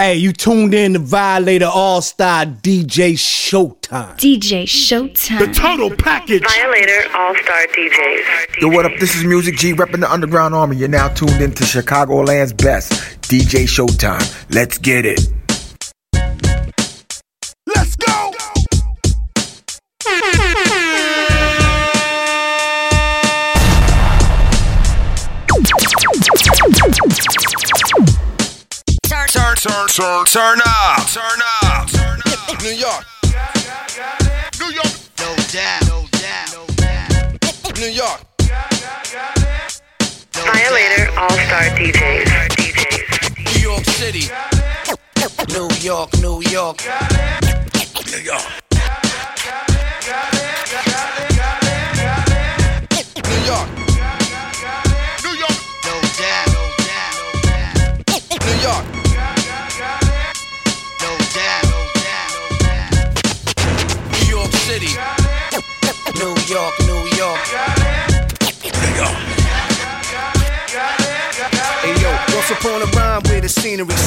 Hey, you tuned in to Violator All Star DJ Showtime. DJ Showtime. The total package. Violator All Star DJs. Yo, what up? This is Music G repping the Underground Army. You're now tuned in to Chicagoland's best, DJ Showtime. Let's get it. Let's go. Turn, turn, turn, turn, turn up, turn up, turn up. New York, New York. no doubt, no doubt, no doubt. New York, no Violator All Star DJs. DJs. doubt. New York City, New York, New York, New York. New York,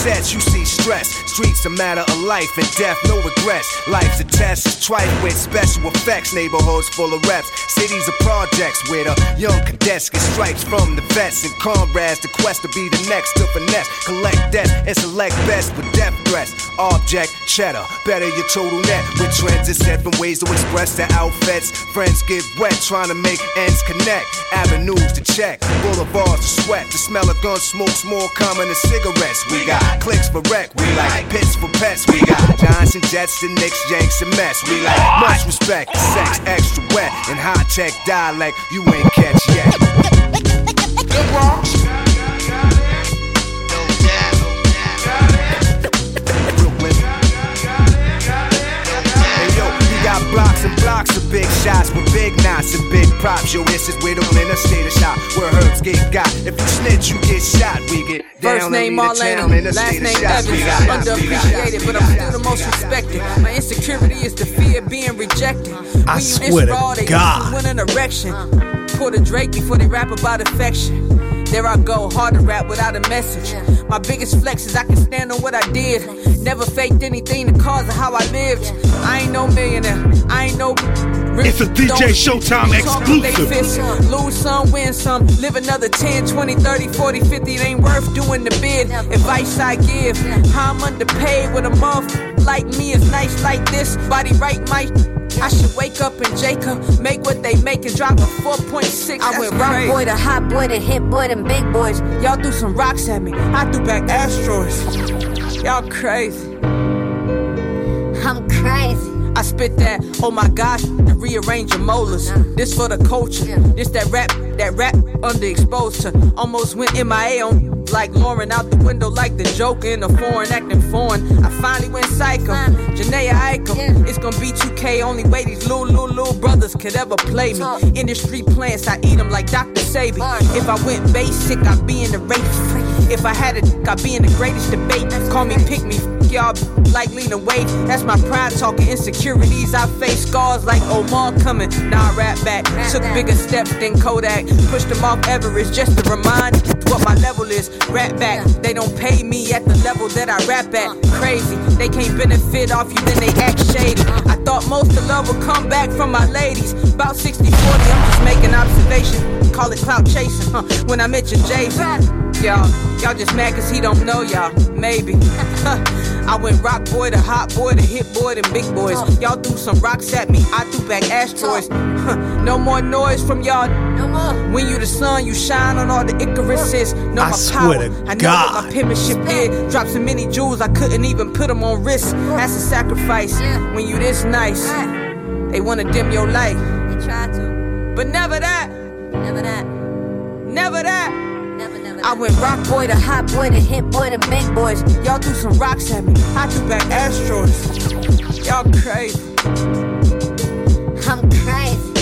sets, you see stress. Streets a matter of life and death, no regrets. Life's a test, trite with special effects. Neighborhoods full of reps, cities of projects where the young cadets get stripes from the vets and comrades. The quest to be the next to finesse, collect debt and select best with death threats. Object cheddar, better your total net with trends and seven ways to express their outfits. Friends get wet trying to make ends connect. Avenues to check, boulevards to sweat. The smell of gun smoke's more common than cigarettes. We got clicks for wreck, we like pits for pets. We got Johnson Jets and Knicks, Yanks and Mets. We like much respect, sex extra wet, and high tech dialect you ain't catch yet. The Bronx, blocks and blocks of big shots with big knots and big props. Yo, this is where the winner stay the shot. Where herbs get got. If you snitch, you get shot. We get down First name and lead the town in Marlena, last name Evans. got shots, we got shots, Underappreciated, but I'm still the most we got shots. respected. My insecurity is the fear of being rejected. When I you swear this to raw, they God. win an erection. Pull the Drake before they rap about affection. There I go, hard to rap without a message. My biggest flex is I can stand on what I did. Never faked anything the cause of how I lived. I ain't no millionaire. I ain't no. It's a DJ Showtime talk with they exclusive. Lose some, win some. Live another 10, 20, 30, 40, 50. It ain't worth doing the bid. Advice I give. How I'm underpaid with a month. Like me is nice like this. Body right, my. I should wake up in Jacob, make what they make and drop a 4.6. I went rock boy to hot boy to hit boy to big boys. Y'all threw some rocks at me. I threw back asteroids. Y'all crazy. I'm crazy. I spit that, oh my gosh, and rearrange your molars. This for the culture. This that rap, that rap underexposed to. Almost went MIA on like Lauren out the window like the Joker in a foreign acting foreign. I finally went psycho. Janaea Eichel. It's gonna be 2K. Only way these little, little, little brothers could ever play me. Industry plants, I eat them like Dr. Sebi. If I went basic, I'd be in the race. If I had a, I'd be in the greatest debate. Call me pick me. Y'all like Lena Wade. That's my pride talking insecurities. I face scars like Omar coming. I rap back. Took bigger steps than Kodak. Pushed them off Everest just to remind what my level is. Rap back. They don't pay me at the level that I rap at. Crazy. They can't benefit off you, then they act shady. I thought most of love would come back from my ladies. About 60 40, I'm just making observation. Call it clout chasing, huh? When I mention Jason. Y'all, y'all just mad cause he don't know y'all. Maybe. I went rock boy to hot boy to hit boy to big boys. Y'all threw some rocks at me, I threw back asteroids. no more noise from y'all. No more. When you the sun, you shine on all the Icaruses. Know I my swear power. to I know God. what my penmanship did. Dropped so many jewels, I couldn't even put them on wrist. That's a sacrifice. When you this nice, they wanna dim your light. They try to. But never that. Never that. Never that. I went rock boy to hot boy to hit boy to big boys. Y'all threw some rocks at me. I threw back asteroids. Y'all crazy. I'm crazy.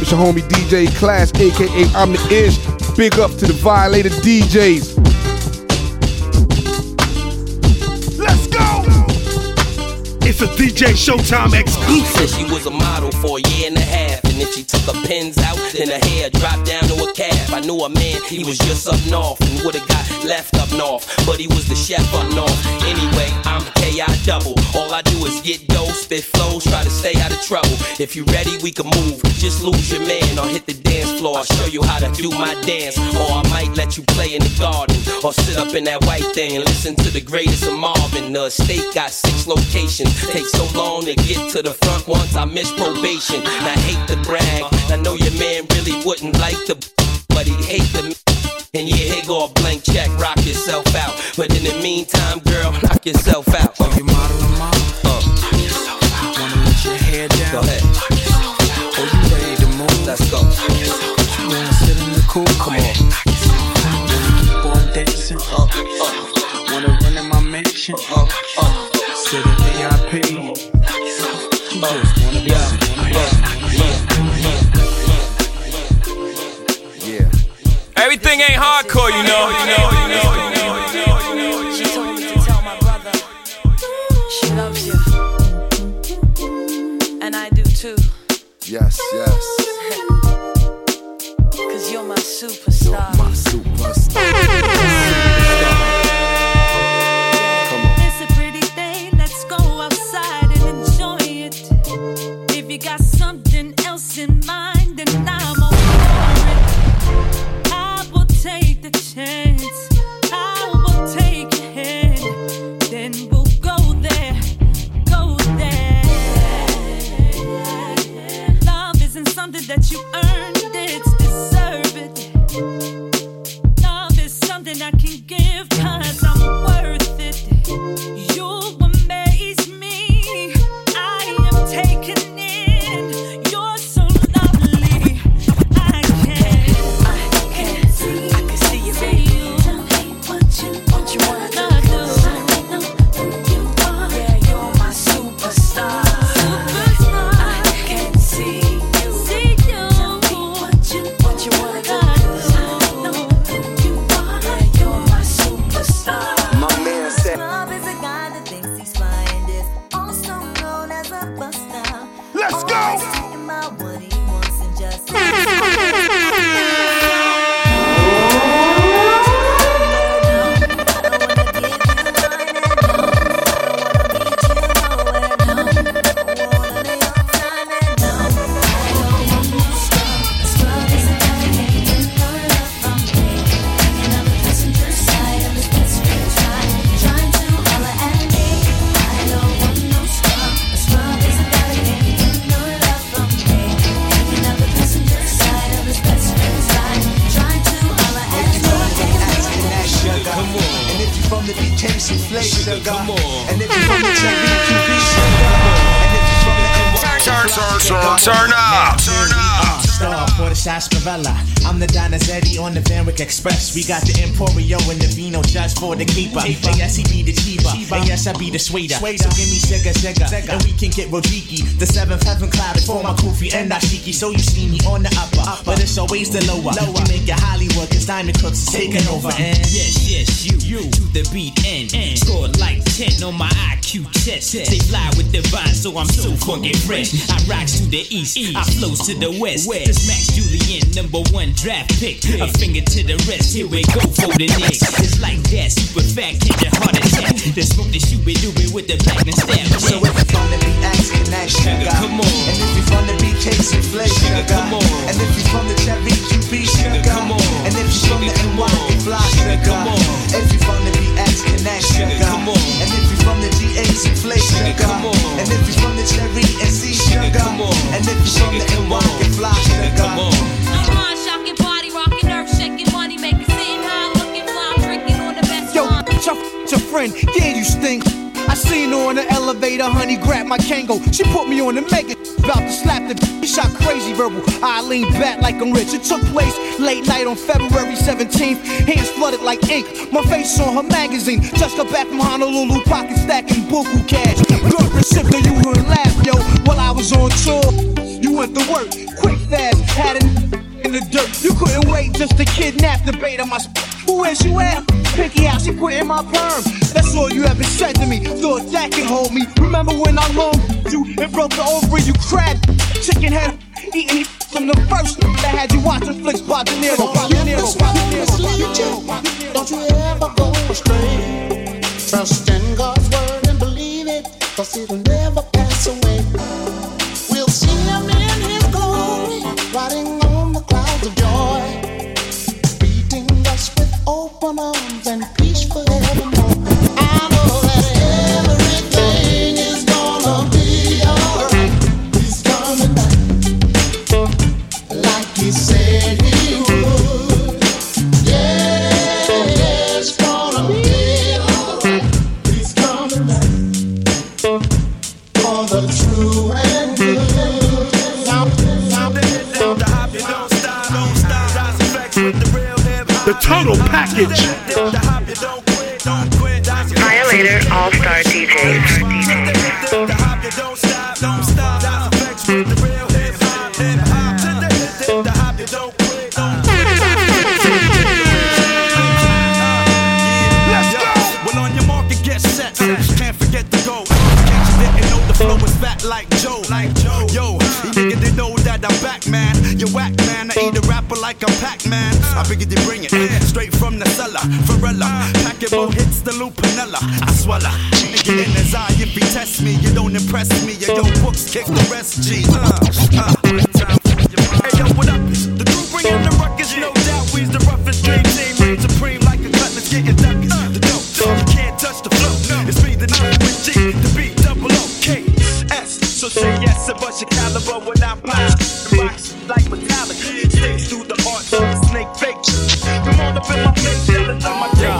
It's your homie DJ Class, aka I'm the Ish. Big up to the Violator DJs. It's a DJ Showtime exclusive. She was a model for a year and a half. And if she took her pins out, then her hair dropped down to a calf. I knew a man, he was just up north and would've got left up north. But he was the chef up north. Anyway, I'm KI double. All I do is get dough, spit flows, try to stay out of trouble. If you ready, we can move. Just lose your man or hit the dance floor. I'll show you how to do my dance. Or I might let you play in the garden. Or sit up in that white thing and listen to the greatest of Marvin. The estate got six locations. Takes so long to get to the front once I miss probation. And I hate to brag. I know your man really wouldn't like to, but he hate the. And yeah, here go a blank check, rock yourself out. But in the meantime, girl, knock yourself out. My mansion? uh, uh. Sit in VIP? Just wanna be Yeah. Everything ain't hardcore, you know. You know, you know, We got the Emporio and the Vino just for the keeper. Yes, he be the cheaper. And yes, I be the sweeter. So give me Sega Sega. And we can get Rodriki. The seventh heaven cloud is for my Kufi and Ashiki. So you see me on the upper, but it's always the lower. We make it Hollywood, cause Diamond Cooks is taking over. And Yes, yes, you, you to the beat and, score like 10 on my IQ test. They fly with the vine, so I'm so funky fresh. I rocks to the east, I flows to the west. This Max Julien, number one draft pick. A finger to the rest, here we go for the next. It's like that, super fat, catch a heart attack. The smoke the shoot be doing with the black and stab. So if you from the BX, connect sugar. come on. And if you from the BK, souffle sugar. come on. And if you from the cherry, QB sugar. come on. And if you from the come NY, on. fly sugar. come on. If you from the BX, connect sugar. come on. And if you from the GA, souffle sugar. come on. And if you from the cherry and C sugar. come on. And if you from the come NY, on. fly sugar. Come on. Friend, yeah, you stink. I seen her on the elevator, honey, grab my Kangol. She put me on the mega, about to slap the b- shot crazy verbal. I lean back like I'm rich. It took place late night on February 17th. Hands flooded like ink, my face on her magazine. Just got back from Honolulu, pocket stacking buku cash. Good recipient, you heard laugh, yo, while I was on tour. You went to work, quick fast, had an in the dirt. You couldn't wait just to kidnap the bait of my sp- Who is you at? Picky out, she put in my perm. That's all you ever said to me. Thought that can hold me. Remember when I loaned you and broke the ovary? You crab, chicken head, eating from the first that had you watching flicks by De Niro. Niro. Don't you ever go astray. Trust in God's word and believe it, cause it'll never pass away. Joe. Like Joe. Yo, you nigga didn't know that I'm back, man. You whack, man. I eat a rapper like I'm Pac-Man. I figured you bring it straight from the cellar. Varela, pack it more hits the loop, Lupinella. I swallow. Nigga in his eye, if he test me, you don't impress me. Yo, yo, books kick the rest, G. Uh, uh. Hey, yes and bust your caliber when I fly. Rocks like metallic. Stage through the arts of the snake fake. Come on up in my face, yelling on my dick.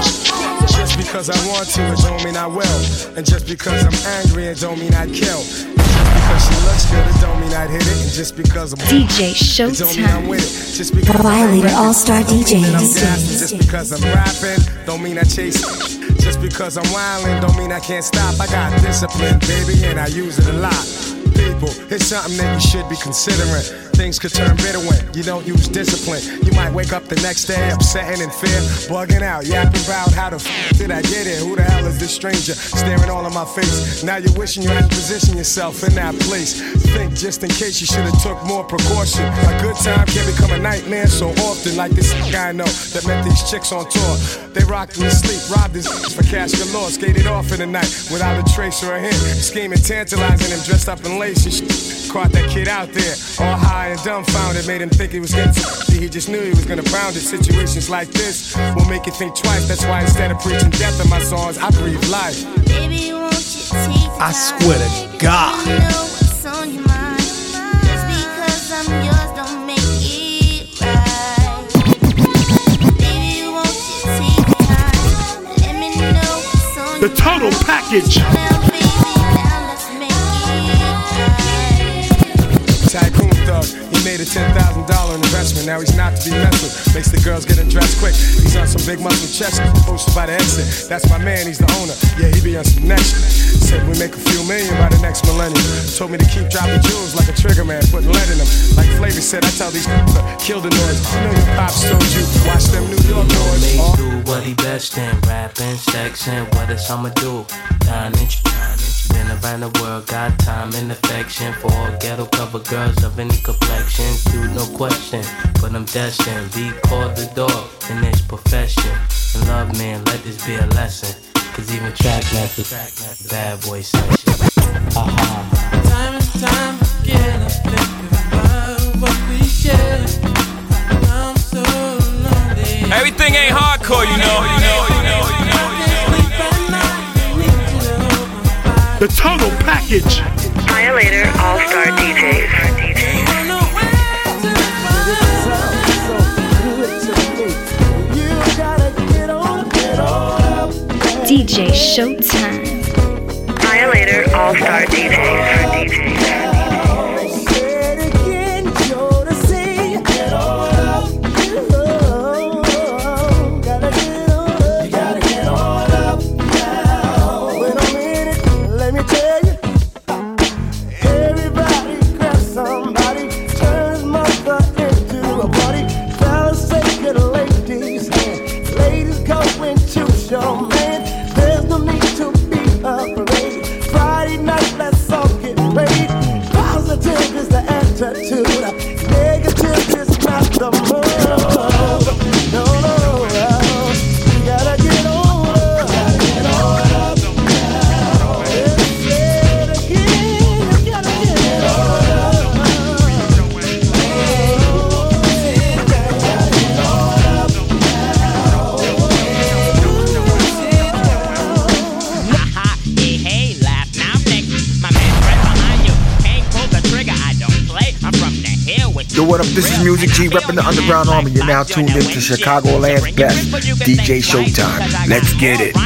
Just because I want to, it don't mean I will. And just because I'm angry, it don't mean I'd kill. Just because she looks good, it don't mean I'd hit it. And just because I'm DJ it don't mean I'm with it. Just because Violator I'm All-Star dancing, DJs. Just because I'm rapping, don't mean I chase it. Just because I'm wildin', don't mean I can't stop. I got discipline, baby, and I use it a lot. People, it's something that you should be considering. Things could turn bitter when you don't use discipline. You might wake up the next day upsetting in fear, bugging out, yapping about how the f did I get here? Who the hell is this stranger staring all in my face? Now you're wishing you had positioned yourself in that place. Think just in case you should have took more precaution. A good time can become a nightmare so often, like this guy I know that met these chicks on tour. They rocked in his sleep, robbed his for cash galore, skated off in the night without a trace or a hint. Scheming, tantalizing him, dressed up in lace and shit. Caught that kid out there, all high and dumbfounded, made him think he was getting t- He just knew he was gonna pound it. Situations like this will make you think twice. That's why instead of preaching death in my songs, I breathe life. Baby, won't you take I swear to God. I know what's on your mind. Just $10,000 investment, now he's not to be messed with. Makes the girls get undressed quick. He's on some big muscle chest, posted by the exit. That's my man, he's the owner. Yeah, he be on some next. Said we make a few million by the next millennium. Told me to keep dropping jewels like a trigger man, putting lead in them. Like Flavor said, I tell these to kill the noise. You know your pops told you, watch them New York boys. Oh. do what he best in, rapping, sexing. What else I'ma do? Nine inch nine inch, been around the world, got time and affection for all ghetto cover girls of any complexion. Dude, no question, but I'm destined. Be called the dog in this profession. And love, man, let this be a lesson. Cause even track masters, bad boy session. Aha. Time and time again, I think about what we shared. I'm so lonely. Everything ain't hardcore, you know, you know, you know, The total package. Violator All Star DJs. DJ Showtime. Violator All Star DJs. Let tattoo. This is Music G repping the Underground Army. You're now tuned in to Chicagoland's best DJ Showtime. Let's get it. I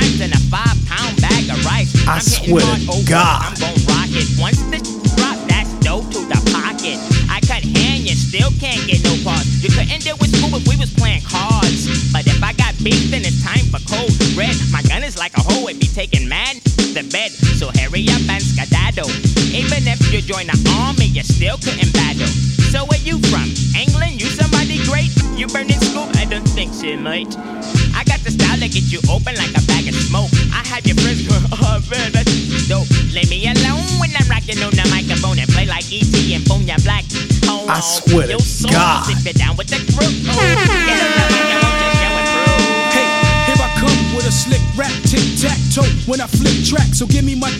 swear to God. I'm gon' rock it. Once the drop, that's dope to the pocket. I cut hand, you still can't get no parts. You couldn't deal with school if we was playing cards. But if I got beef, then it's time for cold red. My gun is like a hoe, it be taking mad the bed. So hurry up and skedaddle. Even if you join the army, you still couldn't battle. So where you from? England? You somebody great? You burning school? I don't think so, mate. I got the style that get you open like a bag of smoke. I have your friends going, oh man, that's dope. Leave me alone when I'm rocking on the microphone and play like E.T. and Bonya Black. Oh, I swear to your soul, God. If you're down with the crew, oh, get on the microphone, just show and prove. Hey, here I come with a slick rap, tic tac toe. When I flip track, so give me my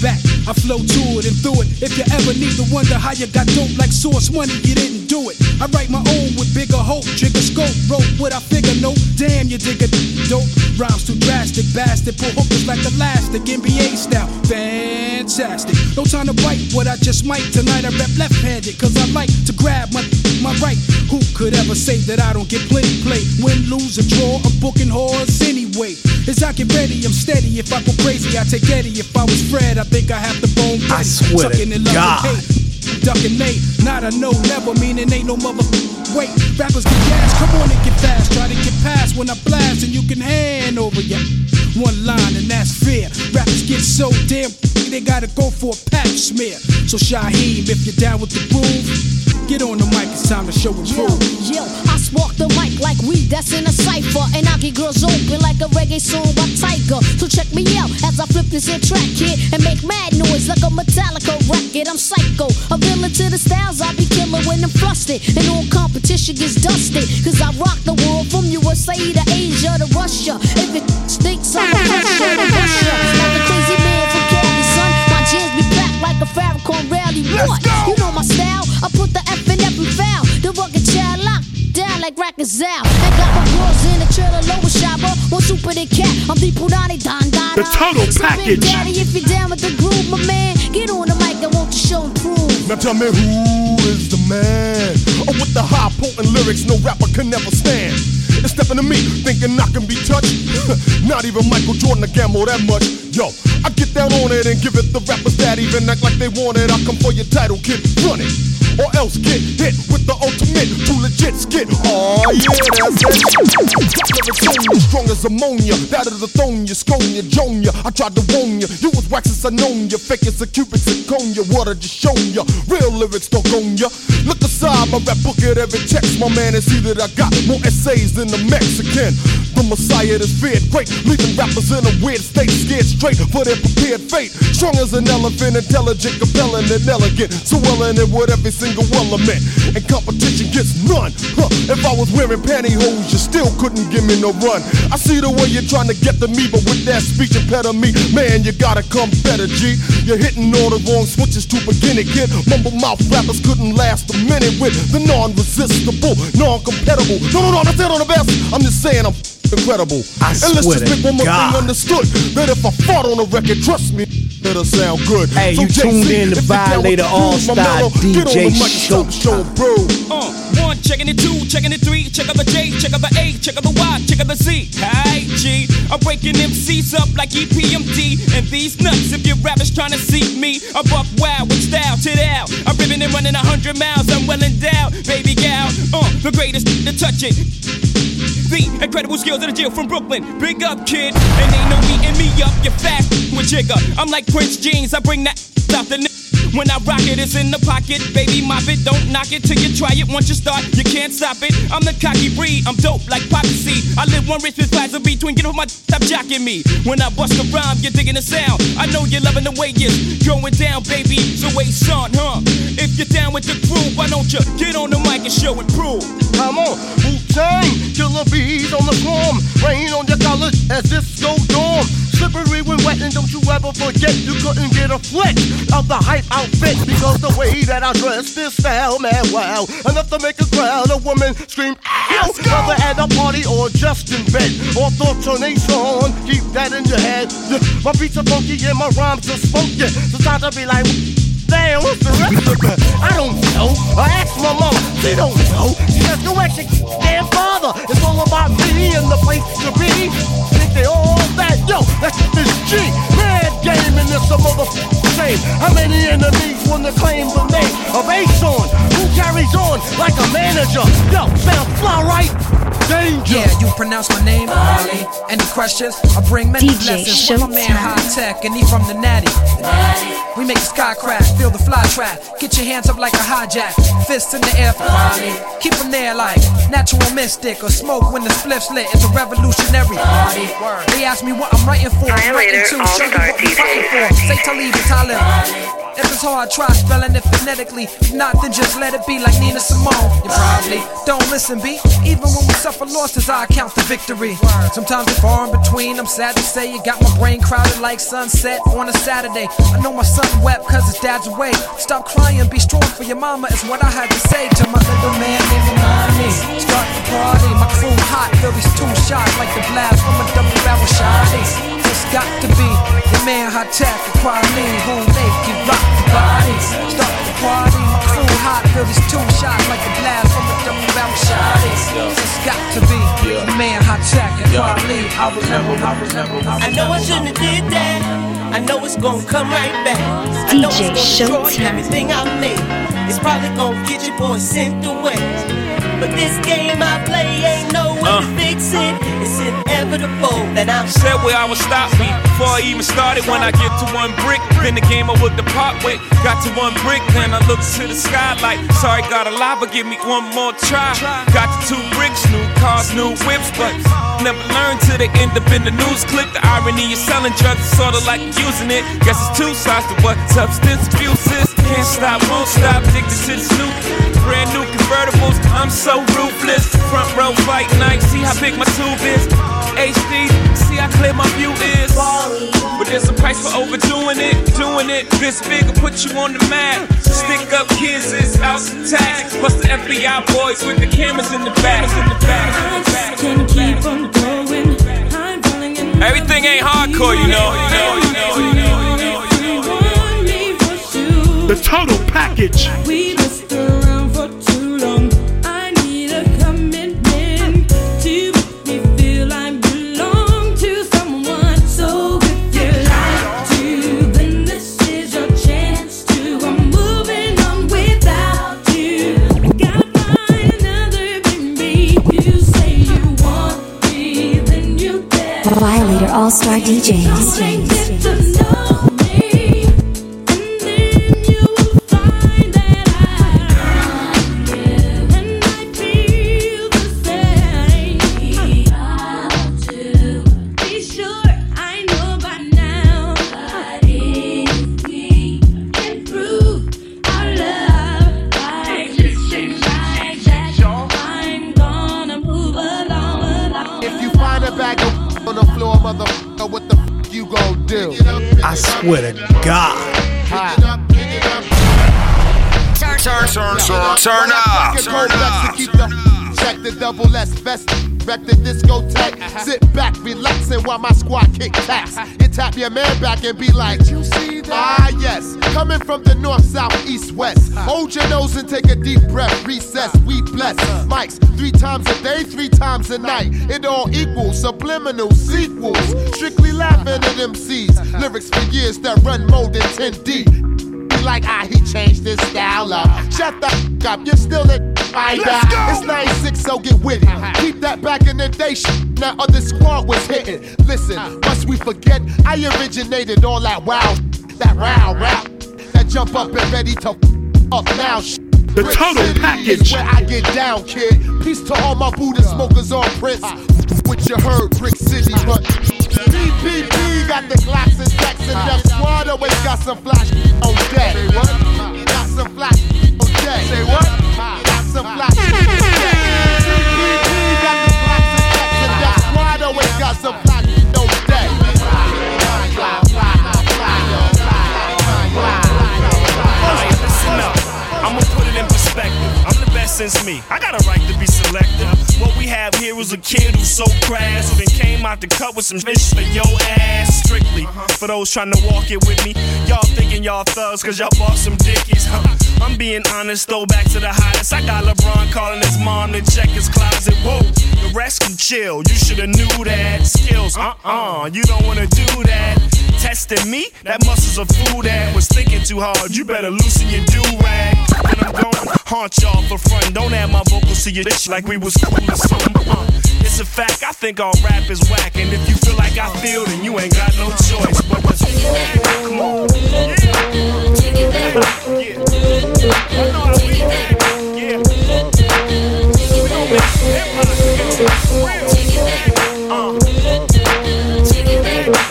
back. I flow to it and through it. If you ever need to wonder how you got dope like source money, you didn't do it. I write my own with bigger hope, trigger scope, rope. What I figure, no, damn, you dig it. Dope rhymes too drastic, bastard. Pull hookers like elastic, NBA style, fantastic. No time to bite what I just might. Tonight I rap left-handed, cause I like to grab my my right. Who could ever say that I don't get plenty play? Win, lose, or draw, I'm booking whores anyway. As I get ready, I'm steady. If I go crazy, I take Eddie. If I was Fred, I think I have the bone. I swear to Tucking in love God. and. Ducking Nate, not a no, never meaning ain't no mother. Wait, rappers get gas, come on and get fast. Try to get past when I blast, and you can hand over ya. One line, and that's fair. Rappers get so damn, they gotta go for a patch smear. So Shaheem, if you're down with the groove, get on the mic, it's time to show and Yo, prove. yo, I spark the mic like weed that's in a cipher. And I get girls open like a reggae song by Tiger. So check me out as I flip this here track kid and make mad noise like a Metallica record. I'm psycho, a villain to the styles I be killing when I'm flustered. And all competition gets dusted. Cause I rock the world from USA to Asia to Russia. If it stinks, I'm a Russia to Russia. Like a Farrakhan rally. What? You know my style. I put the F in every foul. The rugged child locked down like out. And got my in the trailer, lower shopper. Super than cat. I'm the Pudani Don Don. The total so package. Big Daddy, if you're down with the groove, my man, get on the mic. I want you show and prove. Now tell me who is the man? Oh, with the high potent lyrics no rapper can never stand. It's stepping to me, thinking I can be touched. Not even Michael Jordan to gamble that much. Yo, I get down on it and give it the rappers that even act like they want it. I come for your title, kid, run it. Or else get hit with the ultimate, too legit skit. Oh yeah, that's it. Lyrics on you, strong as ammonia. That is the thone you, scone you, joan you. I tried to warn you, you was wax as I known you. Fake as a cubic zirconia, water just shown you. Real lyrics don't own ya. Look aside, my rap book at every text. My man, and see that I got more essays than the Mexican. The Messiah that's feared great, leaving rappers in a weird state, scared straight for their prepared fate. Strong as an elephant, intelligent, compelling, and elegant. So well in it with every single element. And competition gets none. Huh. If I was wearing pantyhose, you still couldn't give me no run. I see the way you're trying to get to me, but with that speech impediment, man, you gotta come better, G. You're hitting all the wrong switches to begin it, kid. Mumble mouth rappers couldn't last a minute with the non-resistible, non-compatible. No, no, no, that's it on the best. I'm just saying I'm incredible. I and let's just to make one more God. thing understood. That if I fought on a record, trust me, it'll sound good. Hey, you Jay-Z, tuned in to if you're down with Violator the All-Star get on DJ the mic and stop the show, bro. Uh, one, checking the two, checking the three, check out the J, check out the A, check out the Y, check out the Z. Hey, G, I'm breaking MCs up like E EPMD. And these nuts, if your rappers trying to see me, I'm buck wild with style to out. I'm ripping and running a hundred miles, I'm well endowed, baby gal. Uh, the greatest to touch it. The incredible skills of the jail from Brooklyn. Big up, kid. And ain't no beating me up. You're fast with Jigger. I'm like Prince Jeans. I bring that out the when I rock it, it's in the pocket. Baby, mop it. Don't knock it till you try it. Once you start, you can't stop it. I'm the cocky breed. I'm dope like Poppy seed. I live one rich with plaza between. Get off my stop jacking me. When I bust a rhyme, you're digging the sound. I know you're loving the way it's going down, baby. So wait, son, huh? If you're down with the crew, why don't you get on the mic and show and prove? Come on, Wu Tang, killer bees on the swarm. Rain on your college as this disco dorm. Slippery when wet, and don't you ever forget you couldn't get a flick of the hype outfit because the way that I dress this style, man, wow, enough to make a crowd of women scream, ow! Whether at a party or just in bed, or thoughts on a song, keep that in your head. My beats are funky and my rhymes are spunky, so time to be like. Damn, what's the rest of it. I don't know. I asked my mama, she don't know. She says, go ask your damn father. It's all about me and the place to be. Think they all shame. How many enemies want to claim the name of Ason? Who carries on like a manager? Yo, sound fly right? Danger. Yeah, you pronounce my name, Marley. Any questions? I bring many DJ blessings. With my man Hi-Tek, and he from the Natty. We make the sky crack, feel the fly trap. Get your hands up like a hijack. Fists in the air for Marley. Keep them there like natural mystic or smoke when the spliff's lit. It's a revolutionary party. They ask me what I'm writing for. I'm writing to show you what we fighting for. Say Talib and Talib. If it's hard, try spelling it phonetically. If not, then just let it be like Nina Simone. You probably don't listen, B. Even when we suffer losses, I count the victory. Sometimes it's far in between. I'm sad to say you got my brain crowded like sunset on a Saturday. I know my son wept cause his dad's away. Stop crying, be strong for your mama, is what I had to say to my little man named Imani. Start the party, my crew hot, feel two shots like the blast from a double barrel shot. It's got to be the man Hi-Tek, the quality who make you rock the body. Start the party, my crew hot, feel these two shots like the blast from a double barrel shot. It's got to be the man Hi-Tek, and quality. I remember, I remember, I know I shouldn't have did that. I know it's gonna come right back. I know DJ it's gonna destroy everything I made. It's probably gonna get your boy sent away. But this game I play ain't no way Uh. to fix it. It's inevitable that I'm Said where I would stop me before I even started. When I get to one brick, then the game I would depart with. Got to one brick, then I look to the sky like, sorry, got a lie, but give me one more try. Got to two bricks, new cars, new whips, but never learned till they end up in the news clip. The irony is selling drugs, is sorta like using it. Guess it's two sides to what substance abuse is. Can't stop, won't stop, addicted to the new, Brand new convertibles, I'm so ruthless. Front row fight night, see how big my tube is. HD, see how clear my view is. But there's a price for overdoing it, doing it. This big will put you on the map. Stick up kids is out some tax. Plus the FBI boys with the cameras in the back. In the back. Can keep on going. I'm falling in Everything ain't hardcore, you know. You know, you know, you know, you know. want me for sure. The total package. We Violator All Star DJs. Your man back and be like, You see that? Ah, yes. Coming from the north, south, east, west. Hold your nose and take a deep breath. Recess, we bless. Mics three times a day, three times a night. It all equals subliminal sequels. Strictly laughing at MCs. Lyrics for years that run more than 10 deep. Be like, ah, he changed his style up. Shut the f up, you're still a I Let's go. It's 96, so get with it. Uh-huh. Keep that back in the day shit. Now other squad was hitting. Listen, uh-huh. must we forget? I originated all that wow, that row, rap, that jump up and ready to f- up now. sh- The Brick total City package. Where I get down, kid. Peace to all my Buddha uh-huh. smokers on Prince. What you heard, Brick City, but PPP got the Glocks and stacks and Def Squad always got some flash oh, on deck. Say what? Got some flash oh, on deck. Say what? Got some flash on got the Glocks and stacks and Def Squad always got some flash on deck. Alright. I'ma put it in perspective. I'm the best sense me. I got a right to be selective. What we have here is a kid who's so crass, who then came out the cut with some fish for your ass. Strictly for those trying to walk it with me. Y'all thinking y'all thugs cause y'all bought some dickies. I'm being honest, though, back to the hottest. I got LeBron calling his mom to check his closet. Whoa, the rest can chill. You shoulda knew that. Skills, uh-uh, you don't wanna do that. Testing me, that muscle's a fool that was thinking too hard. You better loosen your do rag. Then I'm going haunt y'all for fun. Don't add my vocals to your bitch like we was cool or something. Uh, it's a fact, I think all rap is whack. And if you feel like I feel, then you ain't got no choice. But let's come on. Yeah. Yeah.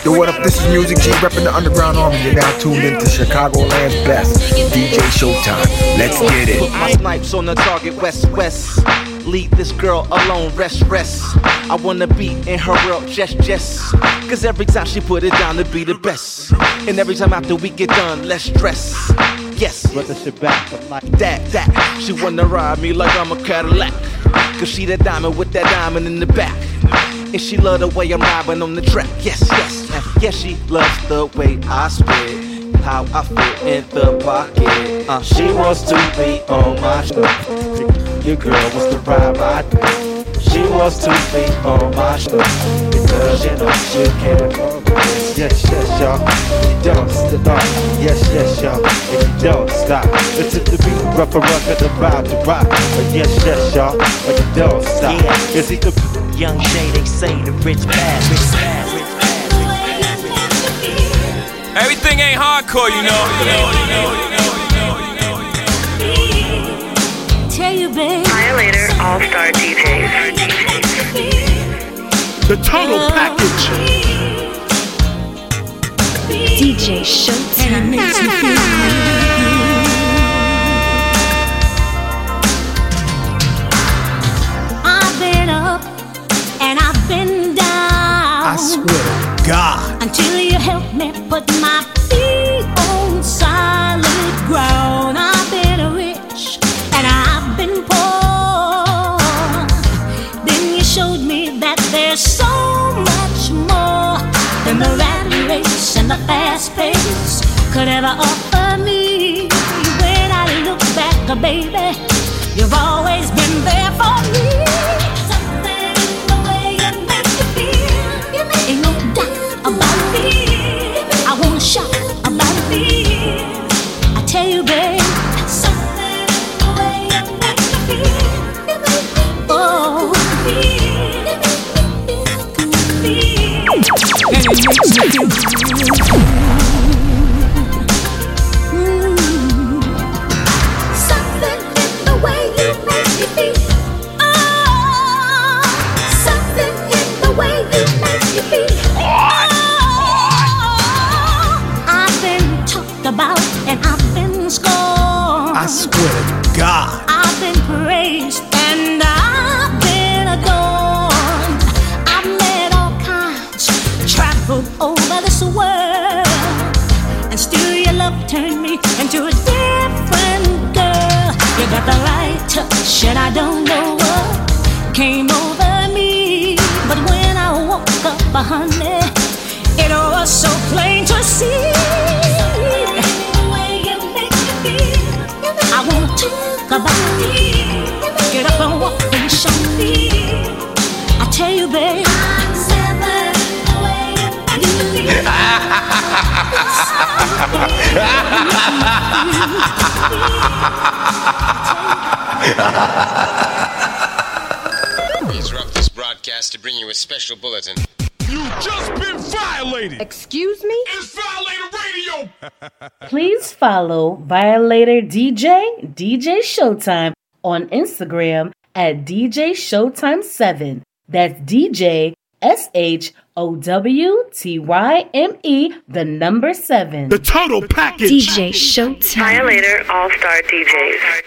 Yo, what up? This is Music G repping the Underground Army. You're now tuned into Chicagoland's best, DJ Showtime. Let's get it. Put my snipes on the target, west, west. Leave this girl alone, rest, rest. I wanna be in her world, just, just. Cause every time she put it down to be the best. And every time after we get done, less stress. Yes, run the shit back, but like that, that. She wanna ride me like I'm a Cadillac. Cause she the diamond with that diamond in the back. And she love the way I'm riding on the track. Yes, yes, yes, she loves the way I spit. How I fit in the pocket. Uh, she wants to be on my show. Your girl wants to ride my dick. She wants to be on my show. Because you know she can. Yes, yes, y'all. If you don't stop. Yes, yes, y'all. If you don't stop. it's Listen to me, rough and rough and about to rock. But yes, yes, y'all. If you don't stop. Yeah. He the Young Jay, they say the rich bad, rich bad, rich Everything ain't hardcore, you know. You know, you know, you know, you know. Tell you, babe. Violator All Star DJs. The total package. DJ Showtime. I've been up and I've been down. I swear to God. Until you help me put my feet on solid ground. I've been rich and I've been poor. Then you showed me that there's so much more than the rat race and the fast pace could ever offer me. When I look back, a baby, you've always been there for Oh, honey, it was so plain to see. I wanna talk about me. Get up and walk and show me. I tell you, babe. Interrupt this broadcast to bring you a special bulletin. You just been violated. Excuse me? It's Violator Radio. Please follow Violator DJ, DJ Showtime on Instagram at DJ Showtime7. That's DJ S H O W T Y M E, the number seven. The total package. DJ Showtime. Violator All Star DJs.